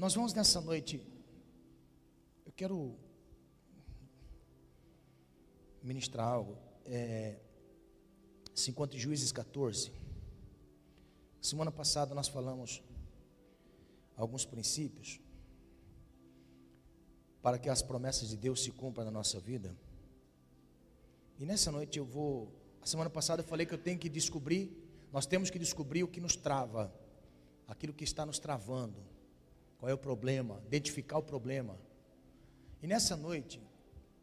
Nós vamos nessa noite. Eu quero ministrar algo. É, se encontra em Juízes 14. Semana passada nós falamos alguns princípios para que as promessas de Deus se cumpram na nossa vida. E nessa noite eu vou. A semana passada eu falei que eu tenho que descobrir, nós temos que descobrir o que nos trava, aquilo que está nos travando, qual é o problema, identificar o problema. E nessa noite,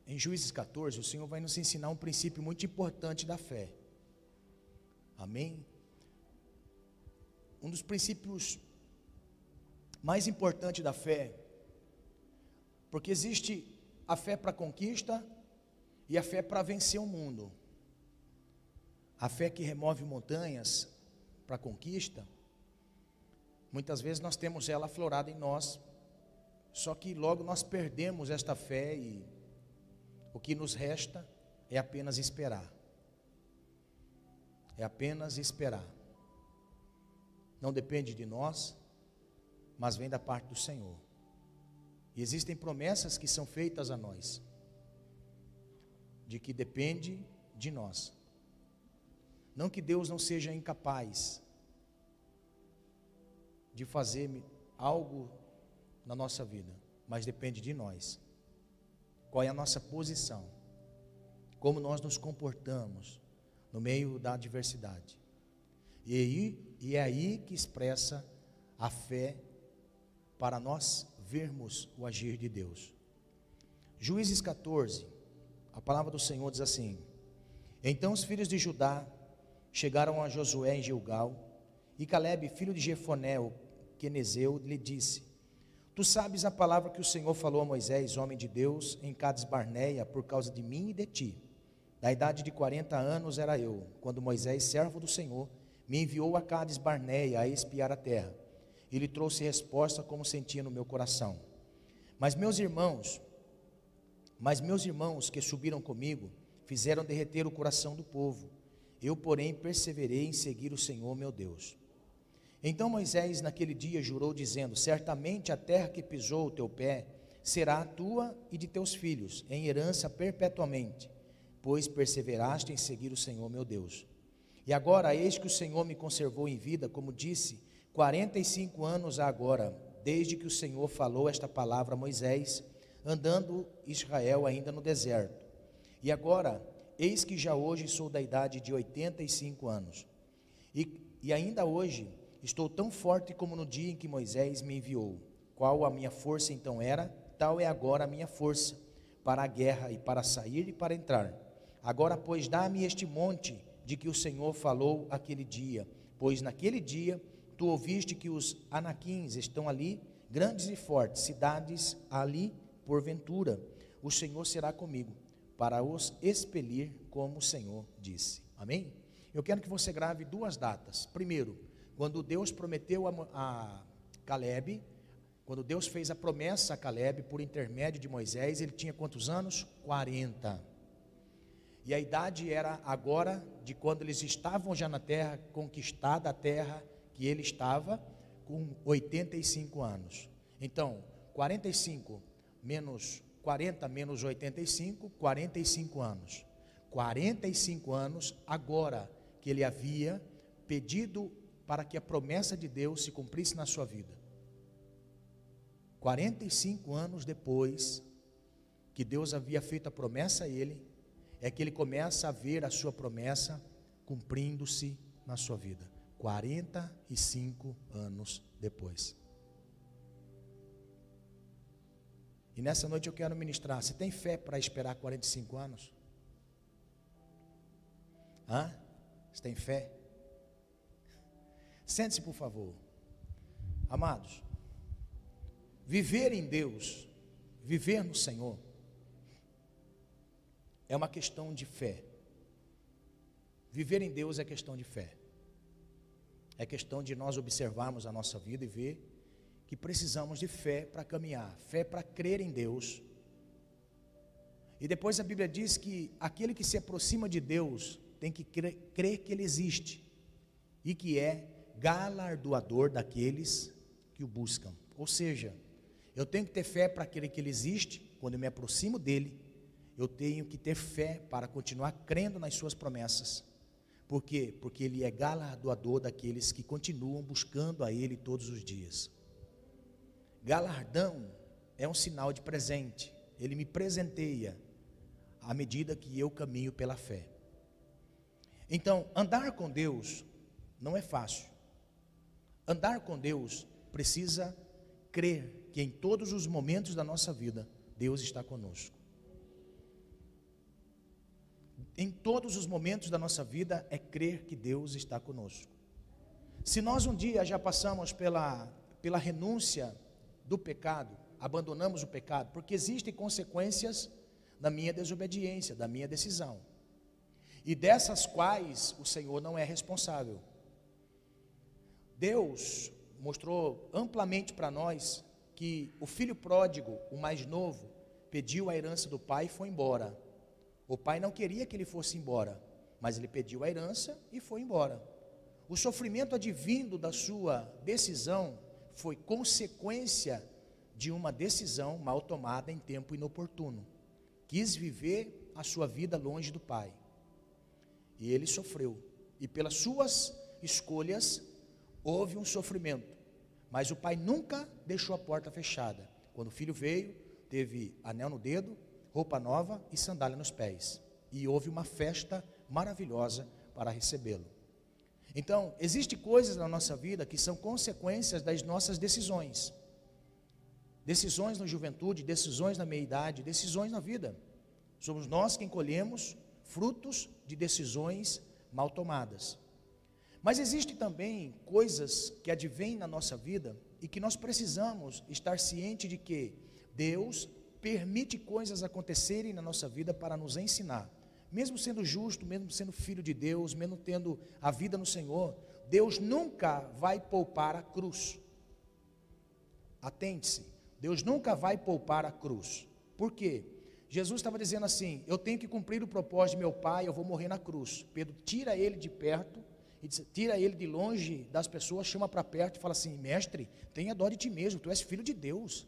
em Juízes 14, o Senhor vai nos ensinar um princípio muito importante da fé. Amém? Um dos princípios mais importantes da fé, porque existe a fé para conquista e a fé para vencer o mundo. A fé que remove montanhas para conquista, muitas vezes nós temos ela aflorada em nós, só que logo nós perdemos esta fé e o que nos resta é apenas esperar. É apenas esperar. Não depende de nós, mas vem da parte do Senhor. E existem promessas que são feitas a nós de que depende de nós. Não que Deus não seja incapaz de fazer algo na nossa vida, mas depende de nós. Qual é a nossa posição? Como nós nos comportamos no meio da adversidade. E, aí, e é aí que expressa a fé para nós vermos o agir de Deus. Juízes 14, a palavra do Senhor diz assim: Então os filhos de Judá chegaram a Josué em Gilgal, e Caleb, filho de Jefoné, o quenezeu, lhe disse: Tu sabes a palavra que o Senhor falou a Moisés, homem de Deus, em Cades Barneia, por causa de mim e de ti. Da idade de 40 anos era eu, quando Moisés, servo do Senhor, me enviou a Cades Barneia a espiar a terra. Ele trouxe resposta como sentia no meu coração. Mas meus irmãos, mas meus irmãos que subiram comigo fizeram derreter o coração do povo. Eu, porém, perseverei em seguir o Senhor meu Deus. Então Moisés naquele dia jurou, dizendo: Certamente a terra que pisou o teu pé será a tua e de teus filhos, em herança perpetuamente, pois perseveraste em seguir o Senhor meu Deus. E agora, eis que o Senhor me conservou em vida, como disse, quarenta e cinco anos agora, desde que o Senhor falou esta palavra a Moisés andando Israel ainda no deserto. E agora, eis que já hoje sou da idade de 85 anos. E, e ainda hoje estou tão forte como no dia em que Moisés me enviou. Qual a minha força então era, tal é agora a minha força para a guerra e para sair e para entrar. Agora, pois, dá-me este monte de que o Senhor falou aquele dia, pois naquele dia tu ouviste que os anaquins estão ali, grandes e fortes, cidades ali porventura, o Senhor será comigo, para os expelir, como o Senhor disse. Amém? Eu quero que você grave duas datas. Primeiro, quando Deus prometeu a, a Caleb, quando Deus fez a promessa a Caleb por intermédio de Moisés, ele tinha quantos anos? 40. E a idade era agora de quando eles estavam já na terra, conquistada a terra que ele estava, com 85 anos. Então, 45 menos 40 menos 85, 45 anos. 45 anos agora que ele havia pedido para que a promessa de Deus se cumprisse na sua vida. 45 anos depois que Deus havia feito a promessa a ele, é que ele começa a ver a sua promessa cumprindo-se na sua vida. 45 anos depois. E nessa noite eu quero ministrar. Você tem fé para esperar 45 anos? Hã? Você tem fé? Sente-se, por favor. Amados, viver em Deus, viver no Senhor, é uma questão de fé. Viver em Deus é questão de fé. É questão de nós observarmos a nossa vida e ver que precisamos de fé para caminhar, fé para crer em Deus. E depois a Bíblia diz que aquele que se aproxima de Deus tem que crer, crer que Ele existe e que é galardoador daqueles que o buscam. Ou seja, Eu tenho que ter fé para aquele que ele existe, quando eu me aproximo dele, eu tenho que ter fé para continuar crendo nas suas promessas. Por quê? Porque ele é galardoador daqueles que continuam buscando a ele todos os dias. Galardão é um sinal de presente. Ele me presenteia à medida que eu caminho pela fé. Então, andar com Deus não é fácil. Andar com Deus precisa crer que em todos os momentos da nossa vida, Deus está conosco. Em todos os momentos da nossa vida é crer que Deus está conosco. Se nós um dia já passamos pela, pela renúncia do pecado, abandonamos o pecado, porque existem consequências da minha desobediência, da minha decisão, e dessas quais o Senhor não é responsável. Deus mostrou amplamente para nós que o filho pródigo, o mais novo, pediu a herança do pai e foi embora. O pai não queria que ele fosse embora, mas ele pediu a herança e foi embora. O sofrimento advindo da sua decisão foi consequência de uma decisão mal tomada em tempo inoportuno. Quis viver a sua vida longe do pai. E ele sofreu. E pelas suas escolhas houve um sofrimento. Mas o pai nunca deixou a porta fechada. Quando o filho veio, teve anel no dedo, roupa nova e sandália nos pés. E houve uma festa maravilhosa para recebê-lo. Então, existem coisas na nossa vida que são consequências das nossas decisões. Decisões na juventude, decisões na meia-idade, decisões na vida. Somos nós quem colhemos frutos de decisões mal tomadas. Mas existem também coisas que advêm na nossa vida e que nós precisamos estar ciente de que Deus permite coisas acontecerem na nossa vida para nos ensinar mesmo sendo justo, mesmo sendo filho de Deus, mesmo tendo a vida no Senhor, Deus nunca vai poupar a cruz. Atente-se, Deus nunca vai poupar a cruz. Por quê? Jesus estava dizendo assim: Eu tenho que cumprir o propósito de meu pai, eu vou morrer na cruz. Pedro tira ele de perto, e diz, tira ele de longe das pessoas, chama para perto e fala assim: Mestre, tenha dó de ti mesmo, tu és filho de Deus.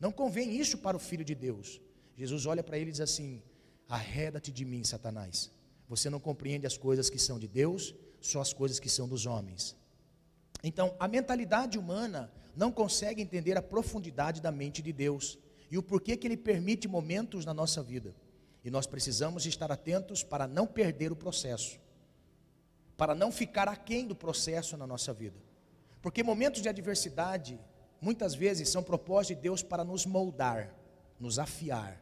Não convém isso para o filho de Deus. Jesus olha para ele e diz assim: Arreda-te de mim, Satanás. Você não compreende as coisas que são de Deus, só as coisas que são dos homens. Então, a mentalidade humana não consegue entender a profundidade da mente de Deus e o porquê que Ele permite momentos na nossa vida. E nós precisamos estar atentos para não perder o processo, para não ficar aquém do processo na nossa vida. Porque momentos de adversidade, muitas vezes, são propósitos de Deus para nos moldar, nos afiar,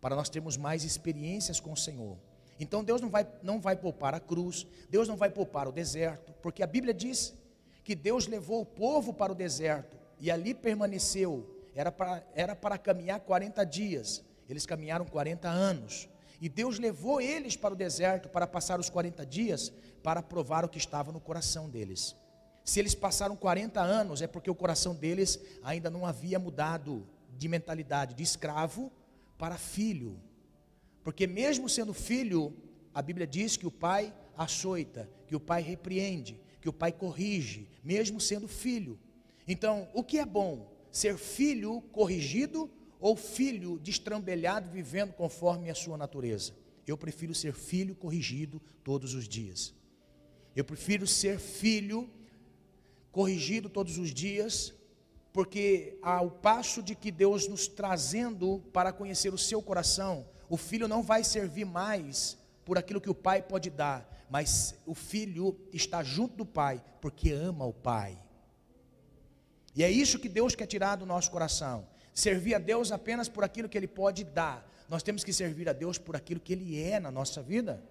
para nós termos mais experiências com o Senhor. Então Deus não vai, não vai poupar a cruz, Deus não vai poupar o deserto, porque a Bíblia diz que Deus levou o povo para o deserto e ali permaneceu, era para, era para caminhar 40 dias, eles caminharam 40 anos, e Deus levou eles para o deserto para passar os 40 dias para provar o que estava no coração deles. Se eles passaram 40 anos, é porque o coração deles ainda não havia mudado de mentalidade de escravo para filho. Porque mesmo sendo filho, a Bíblia diz que o pai açoita, que o pai repreende, que o pai corrige, mesmo sendo filho. Então, o que é bom? Ser filho corrigido ou filho destrambelhado vivendo conforme a sua natureza? Eu prefiro ser filho corrigido todos os dias. Eu prefiro ser filho corrigido todos os dias porque ao passo de que Deus nos trazendo para conhecer o seu coração, o filho não vai servir mais por aquilo que o pai pode dar, mas o filho está junto do pai porque ama o pai. E é isso que Deus quer tirar do nosso coração. Servir a Deus apenas por aquilo que ele pode dar. Nós temos que servir a Deus por aquilo que ele é na nossa vida.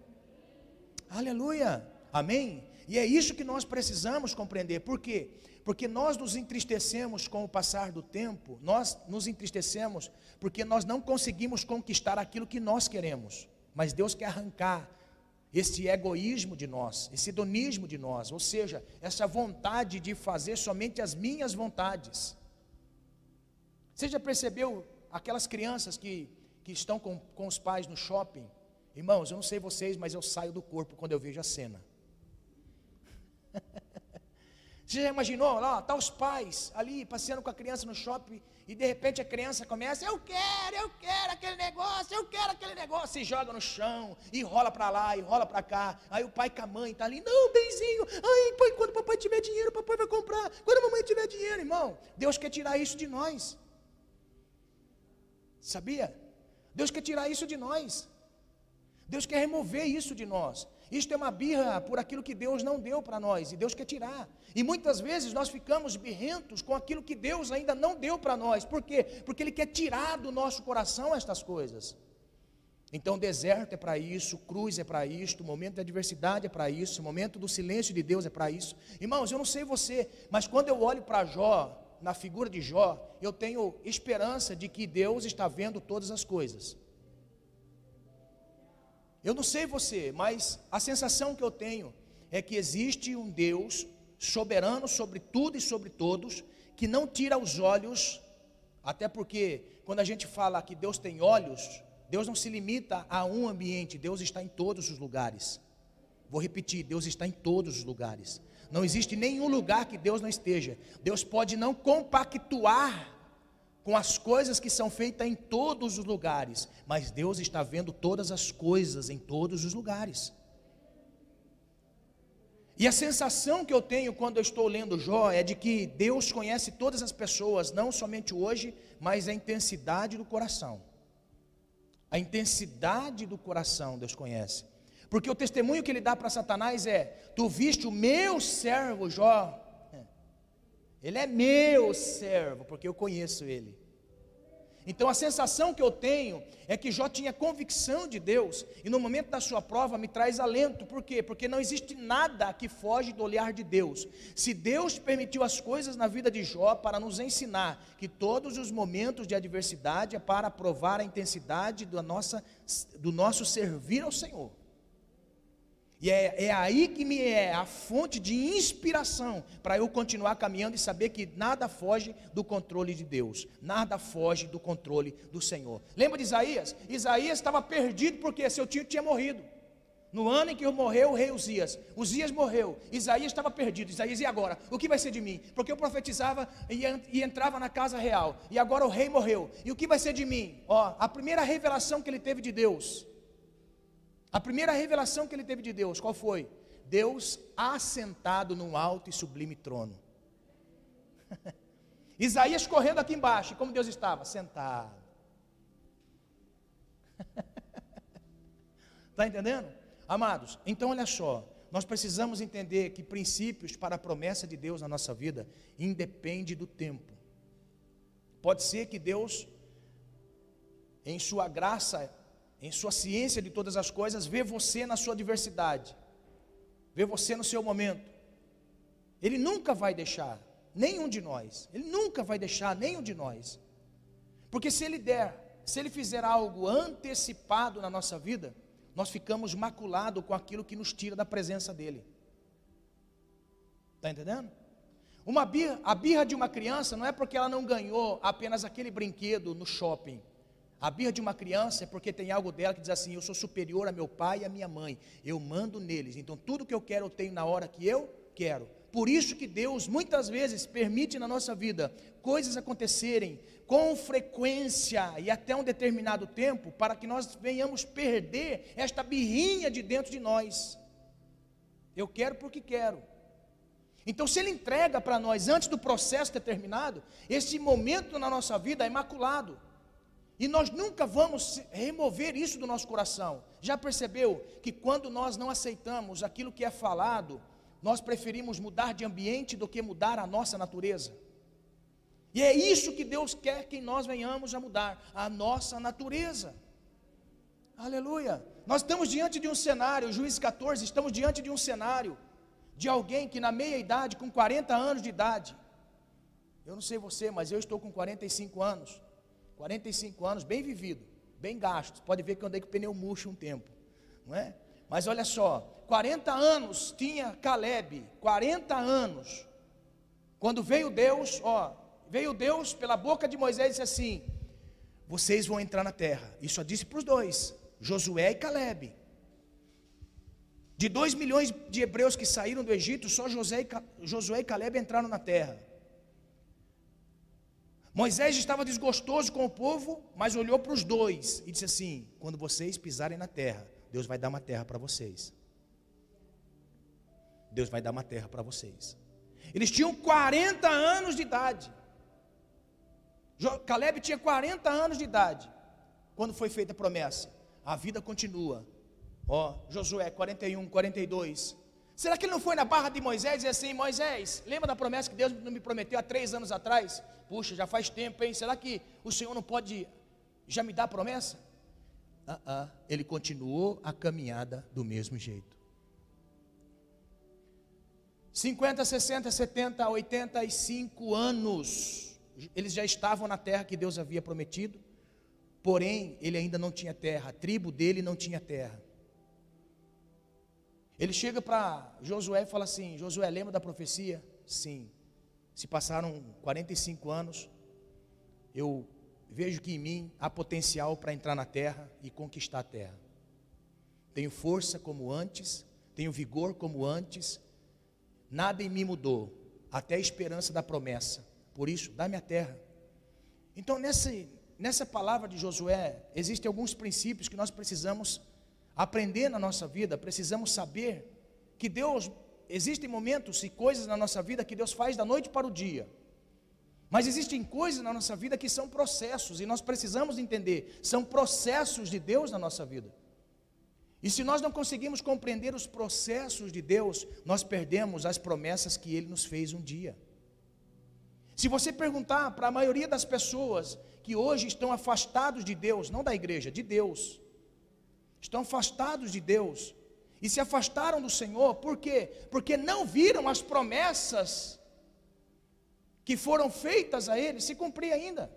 Aleluia. Amém. E é isso que nós precisamos compreender. Por quê? Porque nós nos entristecemos com o passar do tempo, nós nos entristecemos porque nós não conseguimos conquistar aquilo que nós queremos. Mas Deus quer arrancar esse egoísmo de nós, esse hedonismo de nós, ou seja, essa vontade de fazer somente as minhas vontades. Você já percebeu aquelas crianças que, que estão com, com os pais no shopping? Irmãos, eu não sei vocês, mas eu saio do corpo quando eu vejo a cena. Você já imaginou lá, tá os pais ali passeando com a criança no shopping e de repente a criança começa, eu quero, eu quero aquele negócio, eu quero aquele negócio, se joga no chão e rola para lá e rola para cá. Aí o pai com a mãe tá ali, não, benzinho, ai, pai, quando o papai tiver dinheiro, o papai vai comprar. Quando a mamãe tiver dinheiro, irmão, Deus quer tirar isso de nós. Sabia? Deus quer tirar isso de nós. Deus quer remover isso de nós. Isto é uma birra por aquilo que Deus não deu para nós e Deus quer tirar. E muitas vezes nós ficamos birrentos com aquilo que Deus ainda não deu para nós. Por quê? Porque Ele quer tirar do nosso coração estas coisas. Então, deserto é para isso, cruz é para isso, momento de adversidade é para isso, momento do silêncio de Deus é para isso. Irmãos, eu não sei você, mas quando eu olho para Jó, na figura de Jó, eu tenho esperança de que Deus está vendo todas as coisas. Eu não sei você, mas a sensação que eu tenho é que existe um Deus soberano sobre tudo e sobre todos, que não tira os olhos, até porque quando a gente fala que Deus tem olhos, Deus não se limita a um ambiente, Deus está em todos os lugares. Vou repetir, Deus está em todos os lugares. Não existe nenhum lugar que Deus não esteja. Deus pode não compactuar com as coisas que são feitas em todos os lugares, mas Deus está vendo todas as coisas em todos os lugares. E a sensação que eu tenho quando eu estou lendo Jó é de que Deus conhece todas as pessoas, não somente hoje, mas a intensidade do coração. A intensidade do coração Deus conhece. Porque o testemunho que ele dá para Satanás é: Tu viste o meu servo Jó? Ele é meu servo, porque eu conheço ele. Então a sensação que eu tenho é que Jó tinha convicção de Deus, e no momento da sua prova me traz alento, por quê? Porque não existe nada que foge do olhar de Deus. Se Deus permitiu as coisas na vida de Jó para nos ensinar que todos os momentos de adversidade é para provar a intensidade do, nossa, do nosso servir ao Senhor. E é, é aí que me é a fonte de inspiração para eu continuar caminhando e saber que nada foge do controle de Deus, nada foge do controle do Senhor. Lembra de Isaías? Isaías estava perdido porque seu tio tinha morrido. No ano em que morreu o rei Uzias, Uzias morreu, Isaías estava perdido. Isaías, e agora? O que vai ser de mim? Porque eu profetizava e, entrava na casa real, e agora o rei morreu. E o que vai ser de mim? Ó, a primeira revelação que ele teve de Deus a primeira revelação que ele teve de Deus, qual foi? Deus assentado num alto e sublime trono. Isaías correndo aqui embaixo, e como Deus estava? Sentado. Está entendendo? Amados, então olha só, nós precisamos entender que princípios para a promessa de Deus na nossa vida independe do tempo. Pode ser que Deus, em sua graça em sua ciência de todas as coisas, vê você na sua diversidade, vê você no seu momento. Ele nunca vai deixar nenhum de nós, ele nunca vai deixar nenhum de nós, porque se ele der, se ele fizer algo antecipado na nossa vida, nós ficamos maculados com aquilo que nos tira da presença dele. Está entendendo? Uma birra, a birra de uma criança não é porque ela não ganhou apenas aquele brinquedo no shopping. A birra de uma criança é porque tem algo dela que diz assim: Eu sou superior a meu pai e a minha mãe, eu mando neles, então tudo que eu quero eu tenho na hora que eu quero. Por isso que Deus muitas vezes permite na nossa vida coisas acontecerem com frequência e até um determinado tempo, para que nós venhamos perder esta birrinha de dentro de nós. Eu quero porque quero. Então, se Ele entrega para nós antes do processo determinado, esse momento na nossa vida é imaculado. E nós nunca vamos remover isso do nosso coração. Já percebeu que quando nós não aceitamos aquilo que é falado, nós preferimos mudar de ambiente do que mudar a nossa natureza? E é isso que Deus quer que nós venhamos a mudar, a nossa natureza. Aleluia. Nós estamos diante de um cenário, Juízes 14, estamos diante de um cenário de alguém que na meia idade, com 40 anos de idade, eu não sei você, mas eu estou com 45 anos. 45 anos, bem vivido, bem gasto. Pode ver que eu andei com o pneu murcho um tempo, não é? Mas olha só, 40 anos tinha Caleb, 40 anos. Quando veio Deus, ó, veio Deus pela boca de Moisés e disse assim: Vocês vão entrar na terra. Isso só disse para os dois, Josué e Caleb. De dois milhões de hebreus que saíram do Egito, só José e, Josué e Caleb entraram na terra. Moisés estava desgostoso com o povo, mas olhou para os dois e disse assim: Quando vocês pisarem na terra, Deus vai dar uma terra para vocês. Deus vai dar uma terra para vocês. Eles tinham 40 anos de idade. Caleb tinha 40 anos de idade quando foi feita a promessa. A vida continua. Ó, Josué 41, 42. Será que ele não foi na barra de Moisés e assim: Moisés, lembra da promessa que Deus me prometeu há três anos atrás? Puxa, já faz tempo, hein? Será que o Senhor não pode já me dar a promessa? Ah, ah, ele continuou a caminhada do mesmo jeito. 50, 60, 70, 85 anos, eles já estavam na terra que Deus havia prometido, porém, ele ainda não tinha terra, a tribo dele não tinha terra. Ele chega para Josué e fala assim: Josué, lembra da profecia? Sim. Se passaram 45 anos, eu vejo que em mim há potencial para entrar na terra e conquistar a terra. Tenho força como antes, tenho vigor como antes, nada em mim mudou, até a esperança da promessa. Por isso, dá-me a terra. Então, nessa, nessa palavra de Josué, existem alguns princípios que nós precisamos aprender na nossa vida, precisamos saber que Deus, existem momentos e coisas na nossa vida que Deus faz da noite para o dia. Mas existem coisas na nossa vida que são processos, e nós precisamos entender, são processos de Deus na nossa vida. E se nós não conseguimos compreender os processos de Deus, nós perdemos as promessas que Ele nos fez um dia. Se você perguntar para a maioria das pessoas que hoje estão afastados de Deus, não da igreja, de Deus, estão afastados de Deus e se afastaram do Senhor, por quê? Porque não viram as promessas que foram feitas a eles se cumprir ainda.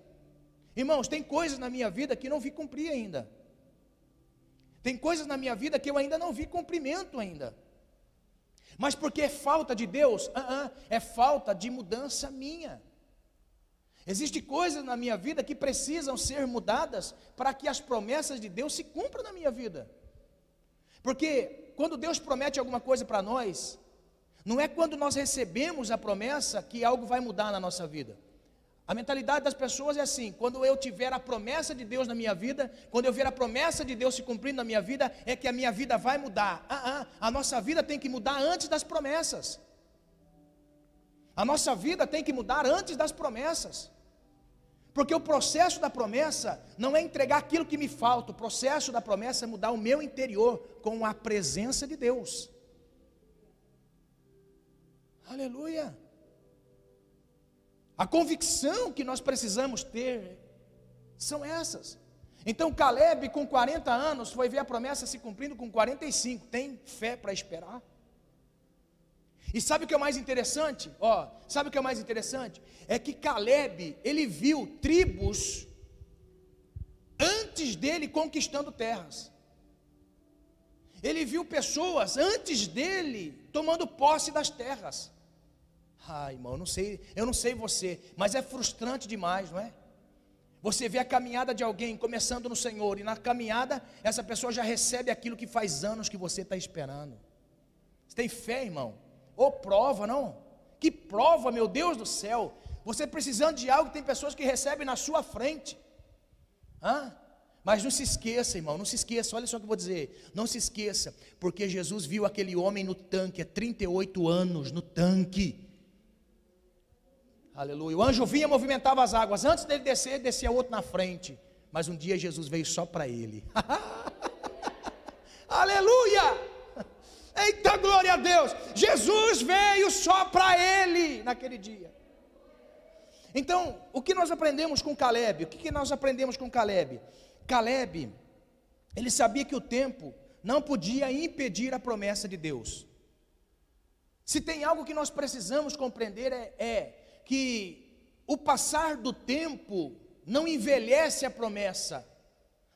Irmãos, tem coisas na minha vida que não vi cumprir ainda. Tem coisas na minha vida que eu ainda não vi cumprimento ainda. Mas porque é falta de Deus? Uh -uh, é falta de mudança minha. Existem coisas na minha vida que precisam ser mudadas para que as promessas de Deus se cumpram na minha vida. Porque quando Deus promete alguma coisa para nós, não é quando nós recebemos a promessa que algo vai mudar na nossa vida. A mentalidade das pessoas é assim: quando eu tiver a promessa de Deus na minha vida, quando eu ver a promessa de Deus se cumprindo na minha vida, é que a minha vida vai mudar. Ah, ah, a nossa vida tem que mudar antes das promessas. A nossa vida tem que mudar antes das promessas. Porque o processo da promessa não é entregar aquilo que me falta, o processo da promessa é mudar o meu interior com a presença de Deus. Aleluia. A convicção que nós precisamos ter são essas. Então Caleb, com 40 anos, foi ver a promessa se cumprindo com 45. Tem fé para esperar? E sabe o que é mais interessante? Ó, sabe o que é mais interessante? É que Caleb, ele viu tribos antes dele conquistando terras. Ele viu pessoas antes dele tomando posse das terras. Ai, irmão, não sei, eu não sei você, mas é frustrante demais, não é? Você vê a caminhada de alguém começando no Senhor, e na caminhada, essa pessoa já recebe aquilo que faz anos que você está esperando. Você tem fé, irmão? Ou prova, não? Que prova, meu Deus do céu. Você precisando de algo, tem pessoas que recebem na sua frente. Hã? Mas não se esqueça, irmão, não se esqueça, olha só o que eu vou dizer. Não se esqueça, porque Jesus viu aquele homem no tanque há 38 anos, no tanque. Aleluia. O anjo vinha, movimentava as águas. Antes dele descer, descia outro na frente. Mas um dia Jesus veio só para ele. Aleluia! Eita glória a Deus! Jesus veio só para ele naquele dia. Então, o que nós aprendemos com Caleb? O que nós aprendemos com Caleb? Caleb, ele sabia que o tempo não podia impedir a promessa de Deus. Se tem algo que nós precisamos compreender é, é que o passar do tempo não envelhece a promessa,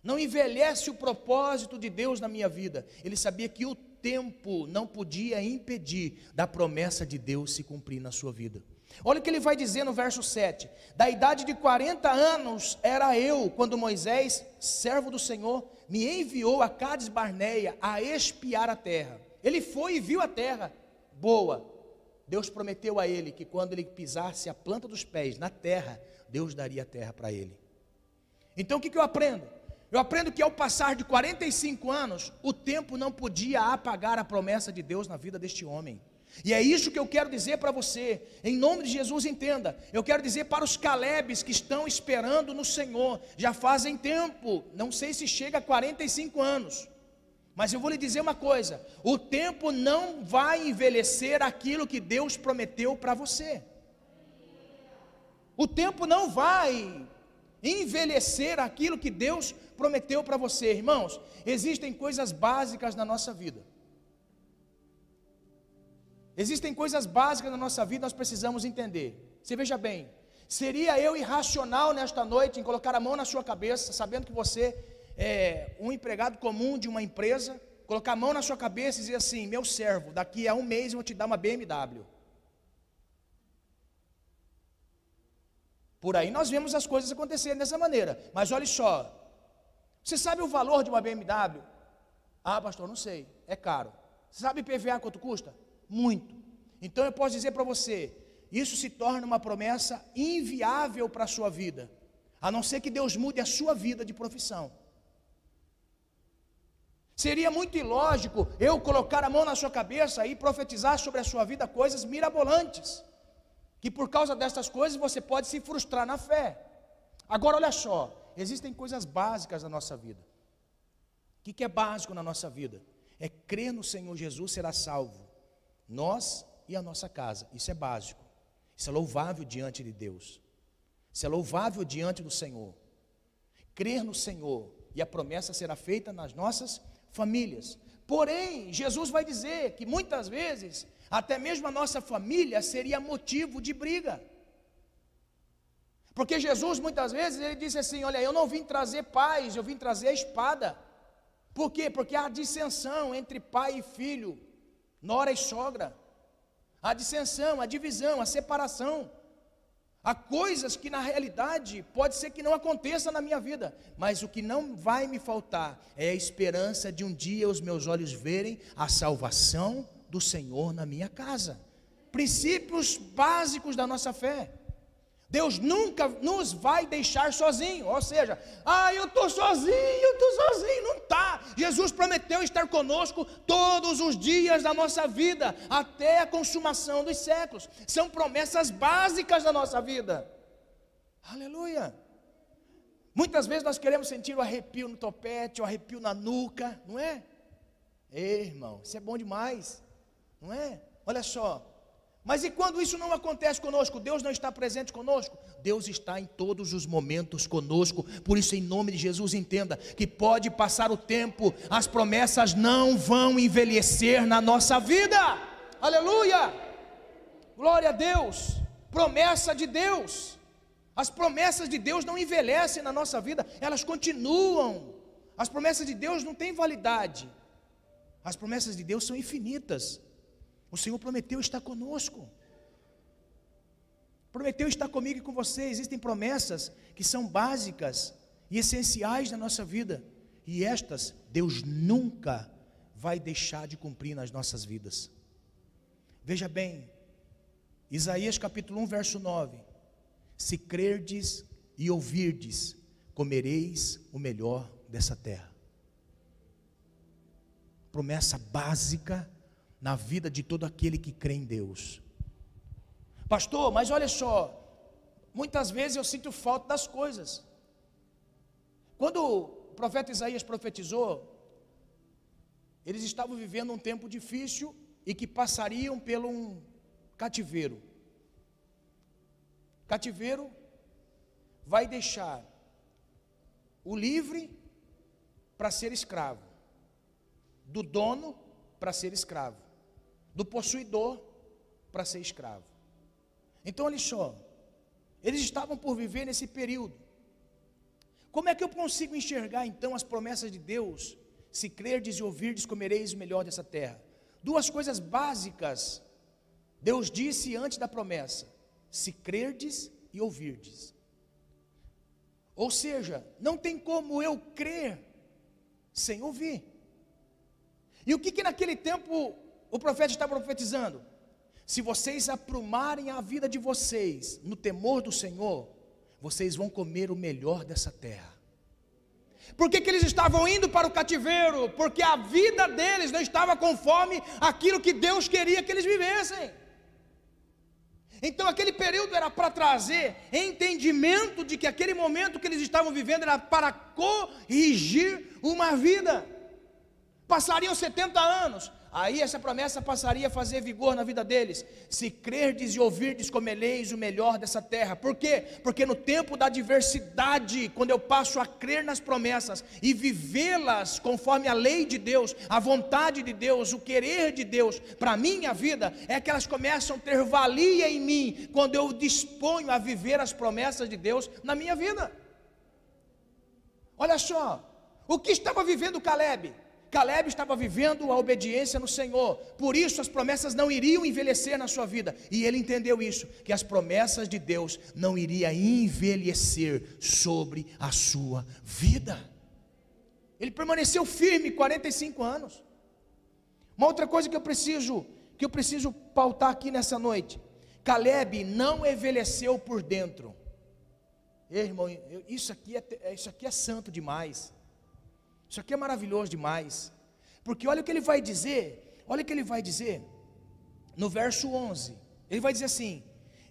não envelhece o propósito de Deus na minha vida. Ele sabia que o tempo não podia impedir da promessa de Deus se cumprir na sua vida. Olha o que ele vai dizer no verso 7: Da idade de 40 anos era eu, quando Moisés, servo do Senhor, me enviou a Cades Barneia a espiar a terra. Ele foi e viu a terra boa. Deus prometeu a ele que quando ele pisasse a planta dos pés na terra, Deus daria a terra para ele. Então o que, que eu aprendo? Eu aprendo que ao passar de 45 anos, o tempo não podia apagar a promessa de Deus na vida deste homem. E é isso que eu quero dizer para você, em nome de Jesus, entenda. Eu quero dizer para os Calebes que estão esperando no Senhor, já fazem tempo, não sei se chega a 45 anos, mas eu vou lhe dizer uma coisa: o tempo não vai envelhecer aquilo que Deus prometeu para você. O tempo não vai envelhecer aquilo que Deus prometeu para você, irmãos. Existem coisas básicas na nossa vida. Existem coisas básicas na nossa vida, nós precisamos entender. Você veja bem, seria eu irracional nesta noite em colocar a mão na sua cabeça, sabendo que você é um empregado comum de uma empresa, colocar a mão na sua cabeça e dizer assim: meu servo, daqui a um mês eu vou te dar uma BMW. Por aí nós vemos as coisas acontecerem dessa maneira. Mas olhe só, você sabe o valor de uma BMW? Ah, pastor, não sei, é caro. Você sabe PVA quanto custa? Muito. Então eu posso dizer para você, isso se torna uma promessa inviável para a sua vida, a não ser que Deus mude a sua vida de profissão. Seria muito ilógico eu colocar a mão na sua cabeça e profetizar sobre a sua vida coisas mirabolantes, que por causa destas coisas você pode se frustrar na fé. Agora olha só, existem coisas básicas na nossa vida. O que é básico na nossa vida? É crer no Senhor Jesus será salvo. Nós e a nossa casa. Isso é básico. Isso é louvável diante de Deus. Isso é louvável diante do Senhor. Crer no Senhor e a promessa será feita nas nossas famílias. Porém, Jesus vai dizer que muitas vezes, até mesmo a nossa família seria motivo de briga. Porque Jesus muitas vezes ele disse assim: Olha, eu não vim trazer paz, eu vim trazer a espada. Por quê? Porque há dissensão entre pai e filho, nora e sogra. A dissensão, a divisão, a separação. Há coisas que na realidade pode ser que não aconteça na minha vida, mas o que não vai me faltar é a esperança de um dia os meus olhos verem a salvação do Senhor na minha casa. Princípios básicos da nossa fé. Deus nunca nos vai deixar sozinho, ou seja, ah, eu estou sozinho, eu estou sozinho, não está. Jesus prometeu estar conosco todos os dias da nossa vida, até a consumação dos séculos. São promessas básicas da nossa vida. Aleluia. Muitas vezes nós queremos sentir o arrepio no topete, o arrepio na nuca, não é? Ei, irmão, isso é bom demais, não é? Olha só, mas e quando isso não acontece conosco? Deus não está presente conosco? Deus está em todos os momentos conosco. Por isso, em nome de Jesus, entenda que pode passar o tempo, as promessas não vão envelhecer na nossa vida. Aleluia! Glória a Deus! Promessa de Deus. As promessas de Deus não envelhecem na nossa vida, elas continuam. As promessas de Deus não têm validade. As promessas de Deus são infinitas. O Senhor prometeu estar conosco. Prometeu estar comigo e com você. Existem promessas que são básicas e essenciais na nossa vida. E estas Deus nunca vai deixar de cumprir nas nossas vidas. Veja bem, Isaías capítulo 1, verso 9: Se crerdes e ouvirdes, comereis o melhor dessa terra. Promessa básica na vida de todo aquele que crê em Deus. Pastor, mas olha só, muitas vezes eu sinto falta das coisas. Quando o profeta Isaías profetizou, eles estavam vivendo um tempo difícil e que passariam pelo um cativeiro. Cativeiro vai deixar o livre para ser escravo, do dono para ser escravo do possuidor para ser escravo. Então, olha só, eles estavam por viver nesse período. Como é que eu consigo enxergar então as promessas de Deus? Se crerdes e ouvirdes, comereis o melhor dessa terra. Duas coisas básicas. Deus disse antes da promessa: se crerdes e ouvirdes. Ou seja, não tem como eu crer sem ouvir. E o que, que naquele tempo o profeta está profetizando? Se vocês aprumarem a vida de vocês no temor do Senhor, vocês vão comer o melhor dessa terra. Por que, que, eles estavam indo para o cativeiro? Porque a vida deles não estava conforme aquilo que Deus queria que eles vivessem. Então aquele período era para trazer entendimento de que aquele momento que eles estavam vivendo era para corrigir uma vida. Passariam 70 anos, Aí essa promessa passaria a fazer vigor na vida deles. Se crerdes e ouvirdes, comeleis o melhor dessa terra. Por quê? Porque no tempo da adversidade, quando eu passo a crer nas promessas e vivê-las conforme a lei de Deus, a vontade de Deus, o querer de Deus para a minha vida, é que elas começam a ter valia em mim quando eu disponho a viver as promessas de Deus na minha vida. Olha só, o que estava vivendo Caleb? Caleb estava vivendo a obediência no Senhor, por isso as promessas não iriam envelhecer na sua vida, e ele entendeu isso, que as promessas de Deus não iriam envelhecer sobre a sua vida. Ele permaneceu firme 45 anos. Uma outra coisa que eu preciso, que eu preciso pautar aqui nessa noite, Caleb não envelheceu por dentro. Ei, irmão, isso aqui é, isso aqui é santo demais. Isso aqui é maravilhoso demais. Porque olha o que ele vai dizer, olha o que ele vai dizer no verso 11. Ele vai dizer assim: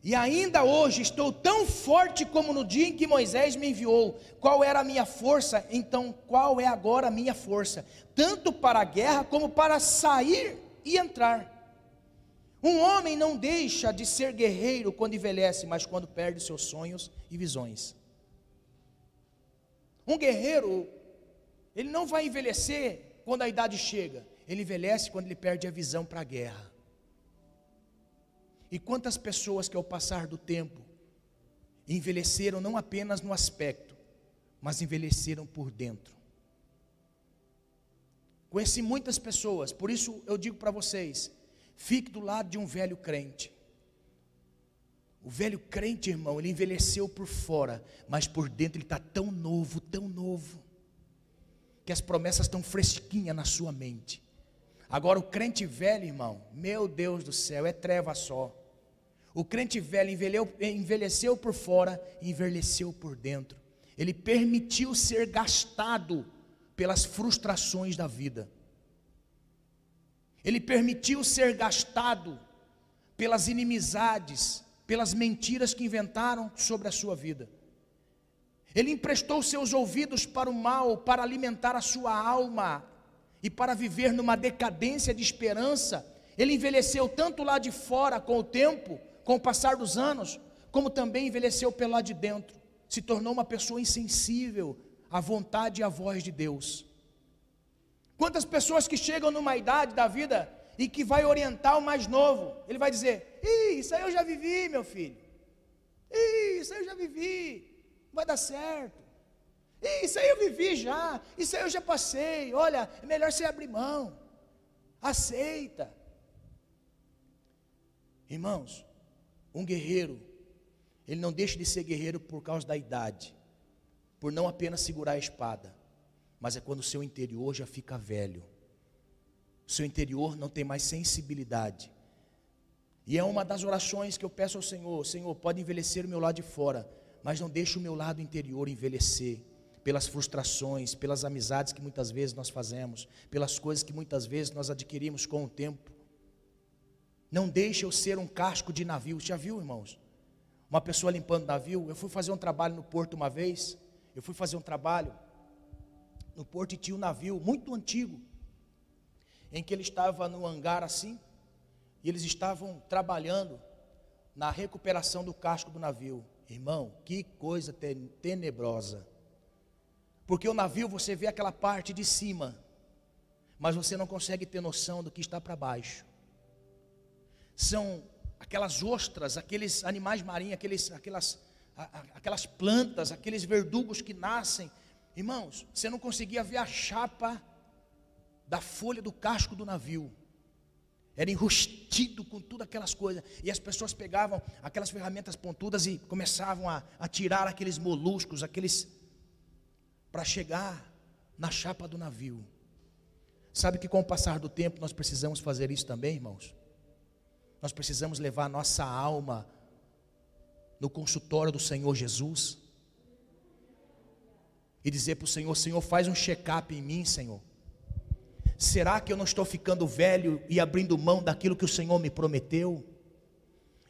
E ainda hoje estou tão forte como no dia em que Moisés me enviou. Qual era a minha força? Então, qual é agora a minha força? Tanto para a guerra como para sair e entrar. Um homem não deixa de ser guerreiro quando envelhece, mas quando perde seus sonhos e visões. Um guerreiro ele não vai envelhecer quando a idade chega, ele envelhece quando ele perde a visão para a guerra. E quantas pessoas que ao passar do tempo envelheceram não apenas no aspecto, mas envelheceram por dentro. Conheci muitas pessoas, por isso eu digo para vocês: fique do lado de um velho crente. O velho crente, irmão, ele envelheceu por fora, mas por dentro ele está tão novo, tão novo que as promessas estão fresquinhas na sua mente. Agora, o crente velho, irmão, meu Deus do céu, é treva só. O crente velho envelheceu por fora e envelheceu por dentro. Ele permitiu ser gastado pelas frustrações da vida. Ele permitiu ser gastado pelas inimizades, pelas mentiras que inventaram sobre a sua vida. Ele emprestou seus ouvidos para o mal, para alimentar a sua alma e para viver numa decadência de esperança. Ele envelheceu tanto lá de fora com o tempo, com o passar dos anos, como também envelheceu pelo lado de dentro. Se tornou uma pessoa insensível à vontade e à voz de Deus. Quantas pessoas que chegam numa idade da vida e que vai orientar o mais novo, ele vai dizer: Isso aí eu já vivi, meu filho. Isso aí eu já vivi vai dar certo. Isso aí eu vivi já, isso aí eu já passei. Olha, é melhor você abrir mão. Aceita. Irmãos, um guerreiro, ele não deixa de ser guerreiro por causa da idade, por não apenas segurar a espada, mas é quando o seu interior já fica velho. Seu interior não tem mais sensibilidade. E é uma das orações que eu peço ao Senhor: Senhor, pode envelhecer o meu lado de fora, mas não deixe o meu lado interior envelhecer pelas frustrações, pelas amizades que muitas vezes nós fazemos, pelas coisas que muitas vezes nós adquirimos com o tempo. Não deixe eu ser um casco de navio. Já viu, irmãos? Uma pessoa limpando navio. Eu fui fazer um trabalho no porto uma vez. Eu fui fazer um trabalho no porto e tinha um navio muito antigo, em que ele estava no hangar assim, e eles estavam trabalhando na recuperação do casco do navio. Irmão, que coisa tenebrosa. Porque o navio você vê aquela parte de cima, mas você não consegue ter noção do que está para baixo. São aquelas ostras, aqueles animais marinhos, aqueles, aquelas, aquelas plantas, aqueles verdugos que nascem. Irmãos, você não conseguia ver a chapa da folha do casco do navio era enrustido com todas aquelas coisas. E as pessoas pegavam aquelas ferramentas pontudas e começavam a, a tirar aqueles moluscos, aqueles. para chegar na chapa do navio. Sabe que com o passar do tempo nós precisamos fazer isso também, irmãos? Nós precisamos levar a nossa alma no consultório do Senhor Jesus e dizer para o Senhor: Senhor, faz um check-up em mim, Senhor. Será que eu não estou ficando velho e abrindo mão daquilo que o Senhor me prometeu?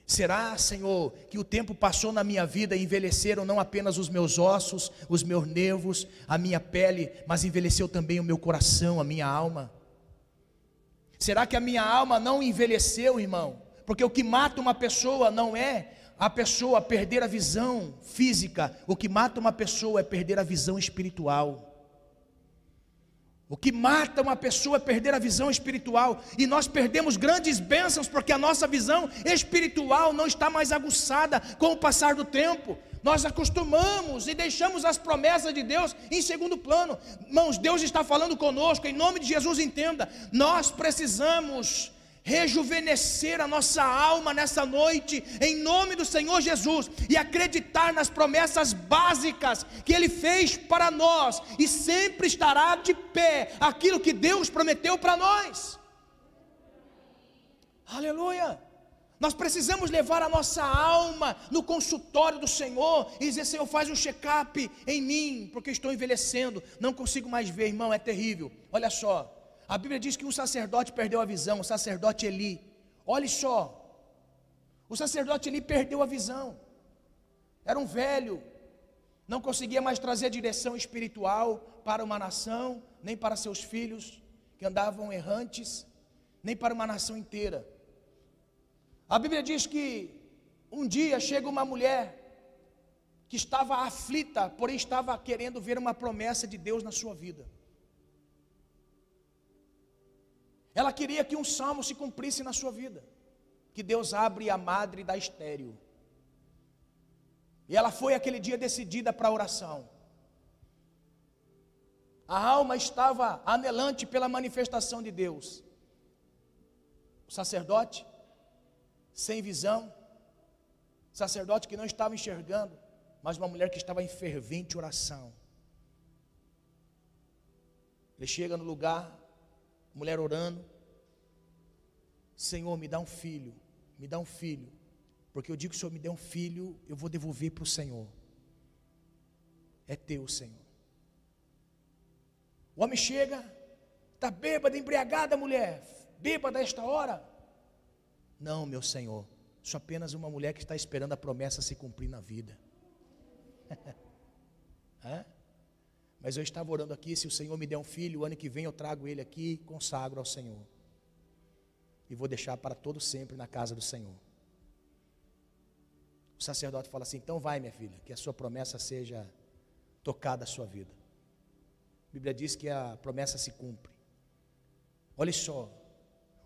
Será, Senhor, que o tempo passou na minha vida e envelheceram não apenas os meus ossos, os meus nervos, a minha pele, mas envelheceu também o meu coração, a minha alma? Será que a minha alma não envelheceu, irmão? Porque o que mata uma pessoa não é a pessoa perder a visão física, o que mata uma pessoa é perder a visão espiritual. O que mata uma pessoa é perder a visão espiritual, e nós perdemos grandes bênçãos porque a nossa visão espiritual não está mais aguçada com o passar do tempo. Nós acostumamos e deixamos as promessas de Deus em segundo plano. Irmãos, Deus está falando conosco, em nome de Jesus, entenda. Nós precisamos rejuvenescer a nossa alma nessa noite, em nome do Senhor Jesus, e acreditar nas promessas básicas que Ele fez para nós, e sempre estará de pé aquilo que Deus prometeu para nós. Aleluia! Nós precisamos levar a nossa alma no consultório do Senhor e dizer: Senhor, faz um check-up em mim, porque estou envelhecendo, não consigo mais ver, irmão, é terrível. Olha só, a Bíblia diz que um sacerdote perdeu a visão, o sacerdote Eli. Olhe só, o sacerdote Eli perdeu a visão. Era um velho, não conseguia mais trazer direção espiritual para uma nação, nem para seus filhos que andavam errantes, nem para uma nação inteira. A Bíblia diz que um dia chega uma mulher que estava aflita, porém estava querendo ver uma promessa de Deus na sua vida. Ela queria que um salmo se cumprisse na sua vida. Que Deus abre a madre da estéreo. E ela foi aquele dia decidida para a oração. A alma estava anelante pela manifestação de Deus. O sacerdote, sem visão, sacerdote que não estava enxergando, mas uma mulher que estava em fervente oração. Ele chega no lugar, mulher orando. Senhor, me dá um filho, me dá um filho. Porque eu digo que o Senhor me deu um filho, eu vou devolver para o Senhor. É teu, Senhor. O homem chega, está bêbada, embriagada, mulher, bêbada esta hora. Não, meu Senhor, sou apenas uma mulher que está esperando a promessa se cumprir na vida. Mas eu estava orando aqui, se o Senhor me der um filho, o ano que vem eu trago ele aqui e consagro ao Senhor. E vou deixar para todo sempre na casa do Senhor. O sacerdote fala assim: então vai, minha filha, que a sua promessa seja tocada a sua vida. A Bíblia diz que a promessa se cumpre. Olha só,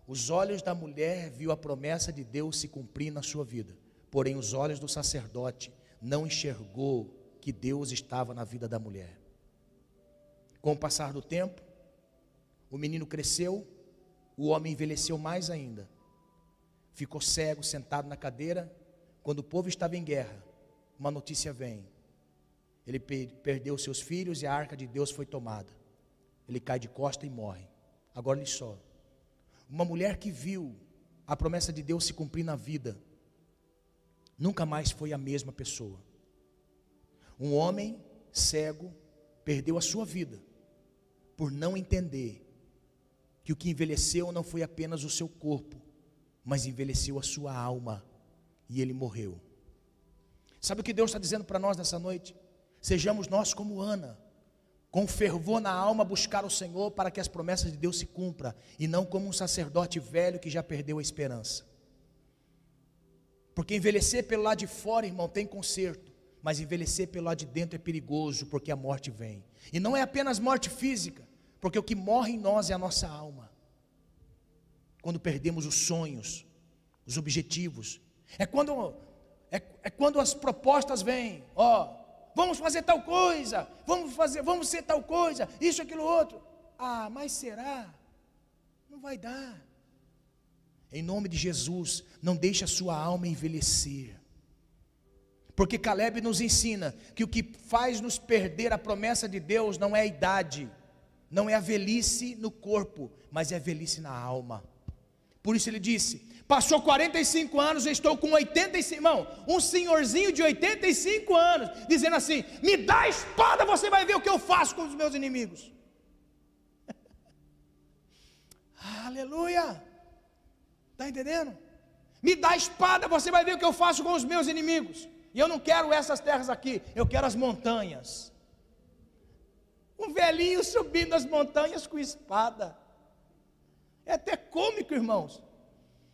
os olhos da mulher viu a promessa de Deus se cumprir na sua vida, porém os olhos do sacerdote não enxergou que Deus estava na vida da mulher. Com o passar do tempo, o menino cresceu, o homem envelheceu mais ainda. Ficou cego, sentado na cadeira. Quando o povo estava em guerra, uma notícia vem. Ele perdeu seus filhos e a arca de Deus foi tomada. Ele cai de costa e morre. Agora ele só. Uma mulher que viu a promessa de Deus se cumprir na vida, nunca mais foi a mesma pessoa. Um homem cego perdeu a sua vida por não entender que o que envelheceu não foi apenas o seu corpo, mas envelheceu a sua alma e ele morreu. Sabe o que Deus está dizendo para nós nessa noite? Sejamos nós como Ana, com fervor na alma buscar o Senhor para que as promessas de Deus se cumpram, e não como um sacerdote velho que já perdeu a esperança. Porque envelhecer pelo lado de fora, irmão, tem conserto, mas envelhecer pelo lado de dentro é perigoso, porque a morte vem. E não é apenas morte física, porque o que morre em nós é a nossa alma. Quando perdemos os sonhos, os objetivos. É quando, é, é quando as propostas vêm, ó, vamos fazer tal coisa, vamos fazer, vamos ser tal coisa, isso, aquilo, outro. Ah, mas será? Não vai dar. Em nome de Jesus, não deixe a sua alma envelhecer. Porque Caleb nos ensina que o que faz nos perder a promessa de Deus não é a idade, não é a velhice no corpo, mas é a velhice na alma. Por isso ele disse: Passou 45 anos, eu estou com 85, irmão, um senhorzinho de 85 anos, dizendo assim: Me dá a espada, você vai ver o que eu faço com os meus inimigos. Aleluia! Está entendendo? Me dá a espada, você vai ver o que eu faço com os meus inimigos. E eu não quero essas terras aqui, eu quero as montanhas. Um velhinho subindo as montanhas com espada. É até cômico, irmãos.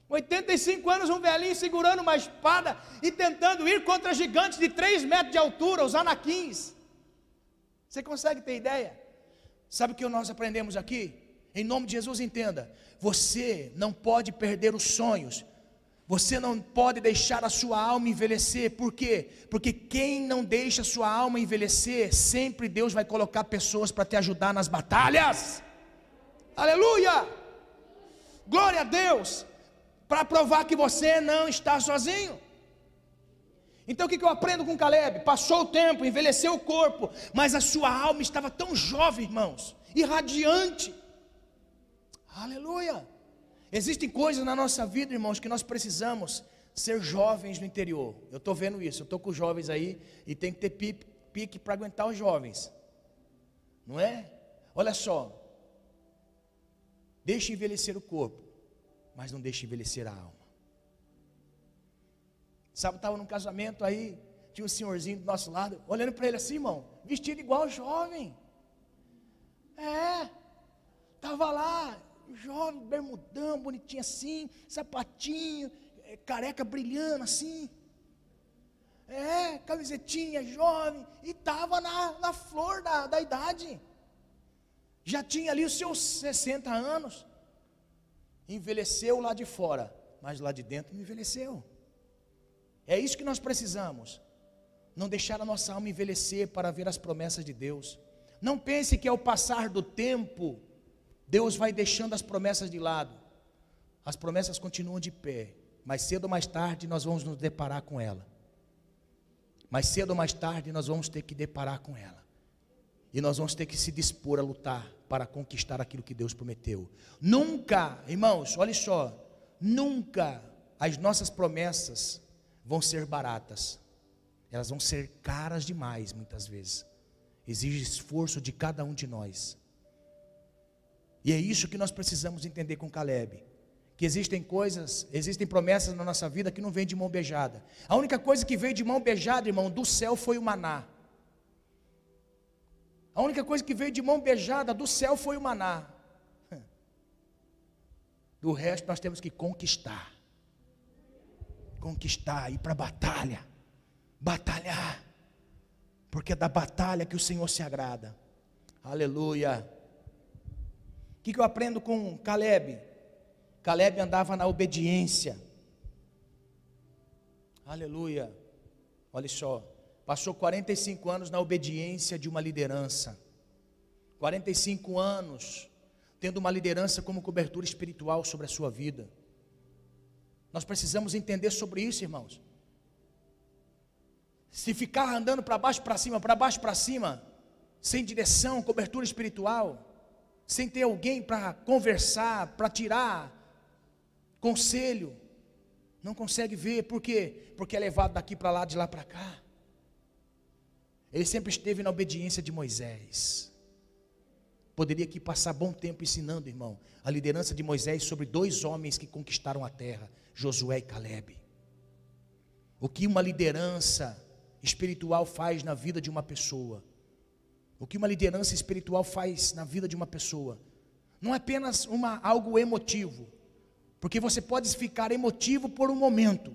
85 anos, um velhinho segurando uma espada e tentando ir contra gigantes de 3 metros de altura, os anaquins. Você consegue ter ideia? Sabe o que nós aprendemos aqui? Em nome de Jesus, entenda: você não pode perder os sonhos, você não pode deixar a sua alma envelhecer, por quê? Porque quem não deixa a sua alma envelhecer, sempre Deus vai colocar pessoas para te ajudar nas batalhas. Aleluia! Glória a Deus! Para provar que você não está sozinho. Então o que eu aprendo com Caleb? Passou o tempo, envelheceu o corpo, mas a sua alma estava tão jovem, irmãos, irradiante. Aleluia! Existem coisas na nossa vida, irmãos, que nós precisamos ser jovens no interior. Eu estou vendo isso, eu estou com os jovens aí e tem que ter pique, para aguentar os jovens. Não é? Olha só. Deixe envelhecer o corpo, mas não deixe envelhecer a alma. Sabe, estava num casamento aí, tinha um senhorzinho do nosso lado, olhando para ele assim, irmão, vestido igual jovem. É, estava lá, jovem, bermudão, bonitinho assim, sapatinho, é, careca brilhando assim. É, camisetinha, jovem, e estava na, na flor da, da idade. Já tinha ali os seus 60 anos. Envelheceu lá de fora, mas lá de dentro envelheceu. É isso que nós precisamos. Não deixar a nossa alma envelhecer para ver as promessas de Deus. Não pense que ao passar do tempo, Deus vai deixando as promessas de lado. As promessas continuam de pé, mas cedo ou mais tarde nós vamos nos deparar com ela. Mais cedo ou mais tarde nós vamos ter que deparar com ela. E nós vamos ter que se dispor a lutar para conquistar aquilo que Deus prometeu. Nunca, irmãos, olha só, nunca as nossas promessas vão ser baratas. Elas vão ser caras demais muitas vezes. Exige esforço de cada um de nós. E é isso que nós precisamos entender com Caleb. Que existem coisas, existem promessas na nossa vida que não vêm de mão beijada. A única coisa que veio de mão beijada, irmão, do céu foi o maná. A única coisa que veio de mão beijada do céu foi o maná. Do resto nós temos que conquistar. Conquistar, ir para a batalha. Batalhar. Porque é da batalha que o Senhor se agrada. Aleluia que, que eu aprendo com Caleb? Caleb andava na obediência. Aleluia. Olha só. Passou 45 anos na obediência de uma liderança. 45 anos tendo uma liderança como cobertura espiritual sobre a sua vida. Nós precisamos entender sobre isso, irmãos. Se ficar andando para baixo para cima, para baixo para cima, sem direção, cobertura espiritual, sem ter alguém para conversar, para tirar conselho. Não consegue ver, por quê? Porque é levado daqui para lá, de lá para cá. Ele sempre esteve na obediência de Moisés. Poderia aqui passar bom tempo ensinando, irmão, a liderança de Moisés sobre dois homens que conquistaram a terra, Josué e Caleb. O que uma liderança espiritual faz na vida de uma pessoa. O que uma liderança espiritual faz na vida de uma pessoa? Não é apenas uma, algo emotivo, porque você pode ficar emotivo por um momento,